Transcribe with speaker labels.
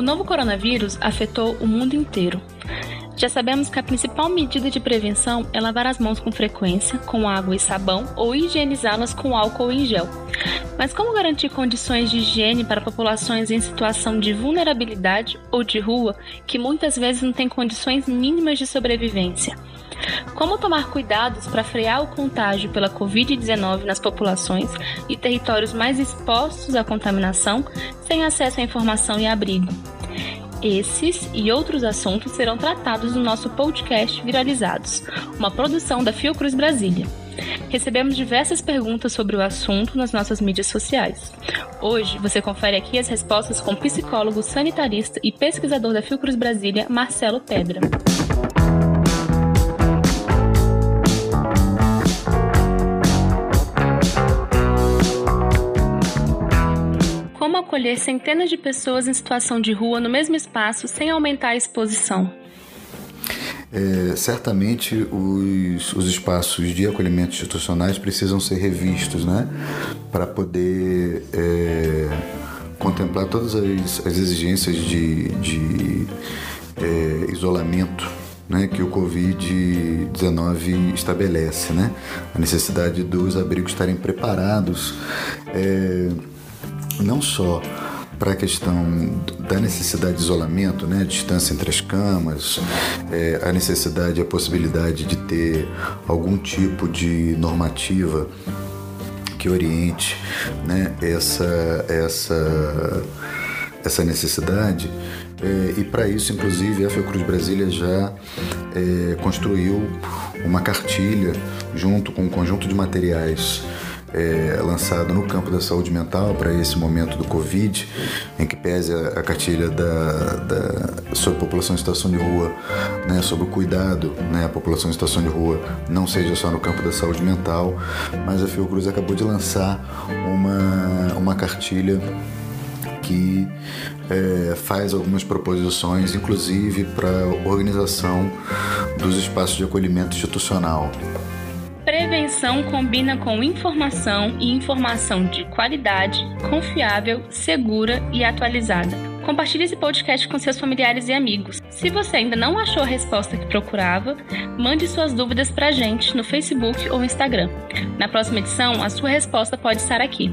Speaker 1: O novo coronavírus afetou o mundo inteiro. Já sabemos que a principal medida de prevenção é lavar as mãos com frequência, com água e sabão, ou higienizá-las com álcool em gel. Mas como garantir condições de higiene para populações em situação de vulnerabilidade ou de rua que muitas vezes não têm condições mínimas de sobrevivência? Como tomar cuidados para frear o contágio pela Covid-19 nas populações e territórios mais expostos à contaminação, sem acesso à informação e abrigo? Esses e outros assuntos serão tratados no nosso podcast Viralizados, uma produção da Fiocruz Brasília. Recebemos diversas perguntas sobre o assunto nas nossas mídias sociais. Hoje você confere aqui as respostas com o psicólogo sanitarista e pesquisador da Fiocruz Brasília, Marcelo Pedra. Acolher centenas de pessoas em situação de rua no mesmo espaço sem aumentar a exposição?
Speaker 2: É, certamente os, os espaços de acolhimento institucionais precisam ser revistos, né? Para poder é, contemplar todas as, as exigências de, de é, isolamento né, que o Covid-19 estabelece, né? A necessidade dos abrigos estarem preparados. É, não só para a questão da necessidade de isolamento, né, distância entre as camas, é, a necessidade, a possibilidade de ter algum tipo de normativa que oriente né, essa, essa, essa necessidade. É, e para isso, inclusive, a Fiocruz Brasília já é, construiu uma cartilha junto com um conjunto de materiais é, lançado no campo da saúde mental para esse momento do Covid, em que pese a, a cartilha da, da, sobre a população em situação de rua, né, sobre o cuidado né, a população em situação de rua, não seja só no campo da saúde mental, mas a Fiocruz acabou de lançar uma, uma cartilha que é, faz algumas proposições, inclusive para a organização dos espaços de acolhimento institucional.
Speaker 1: Prevenção combina com informação e informação de qualidade, confiável, segura e atualizada. Compartilhe esse podcast com seus familiares e amigos. Se você ainda não achou a resposta que procurava, mande suas dúvidas para a gente no Facebook ou Instagram. Na próxima edição, a sua resposta pode estar aqui.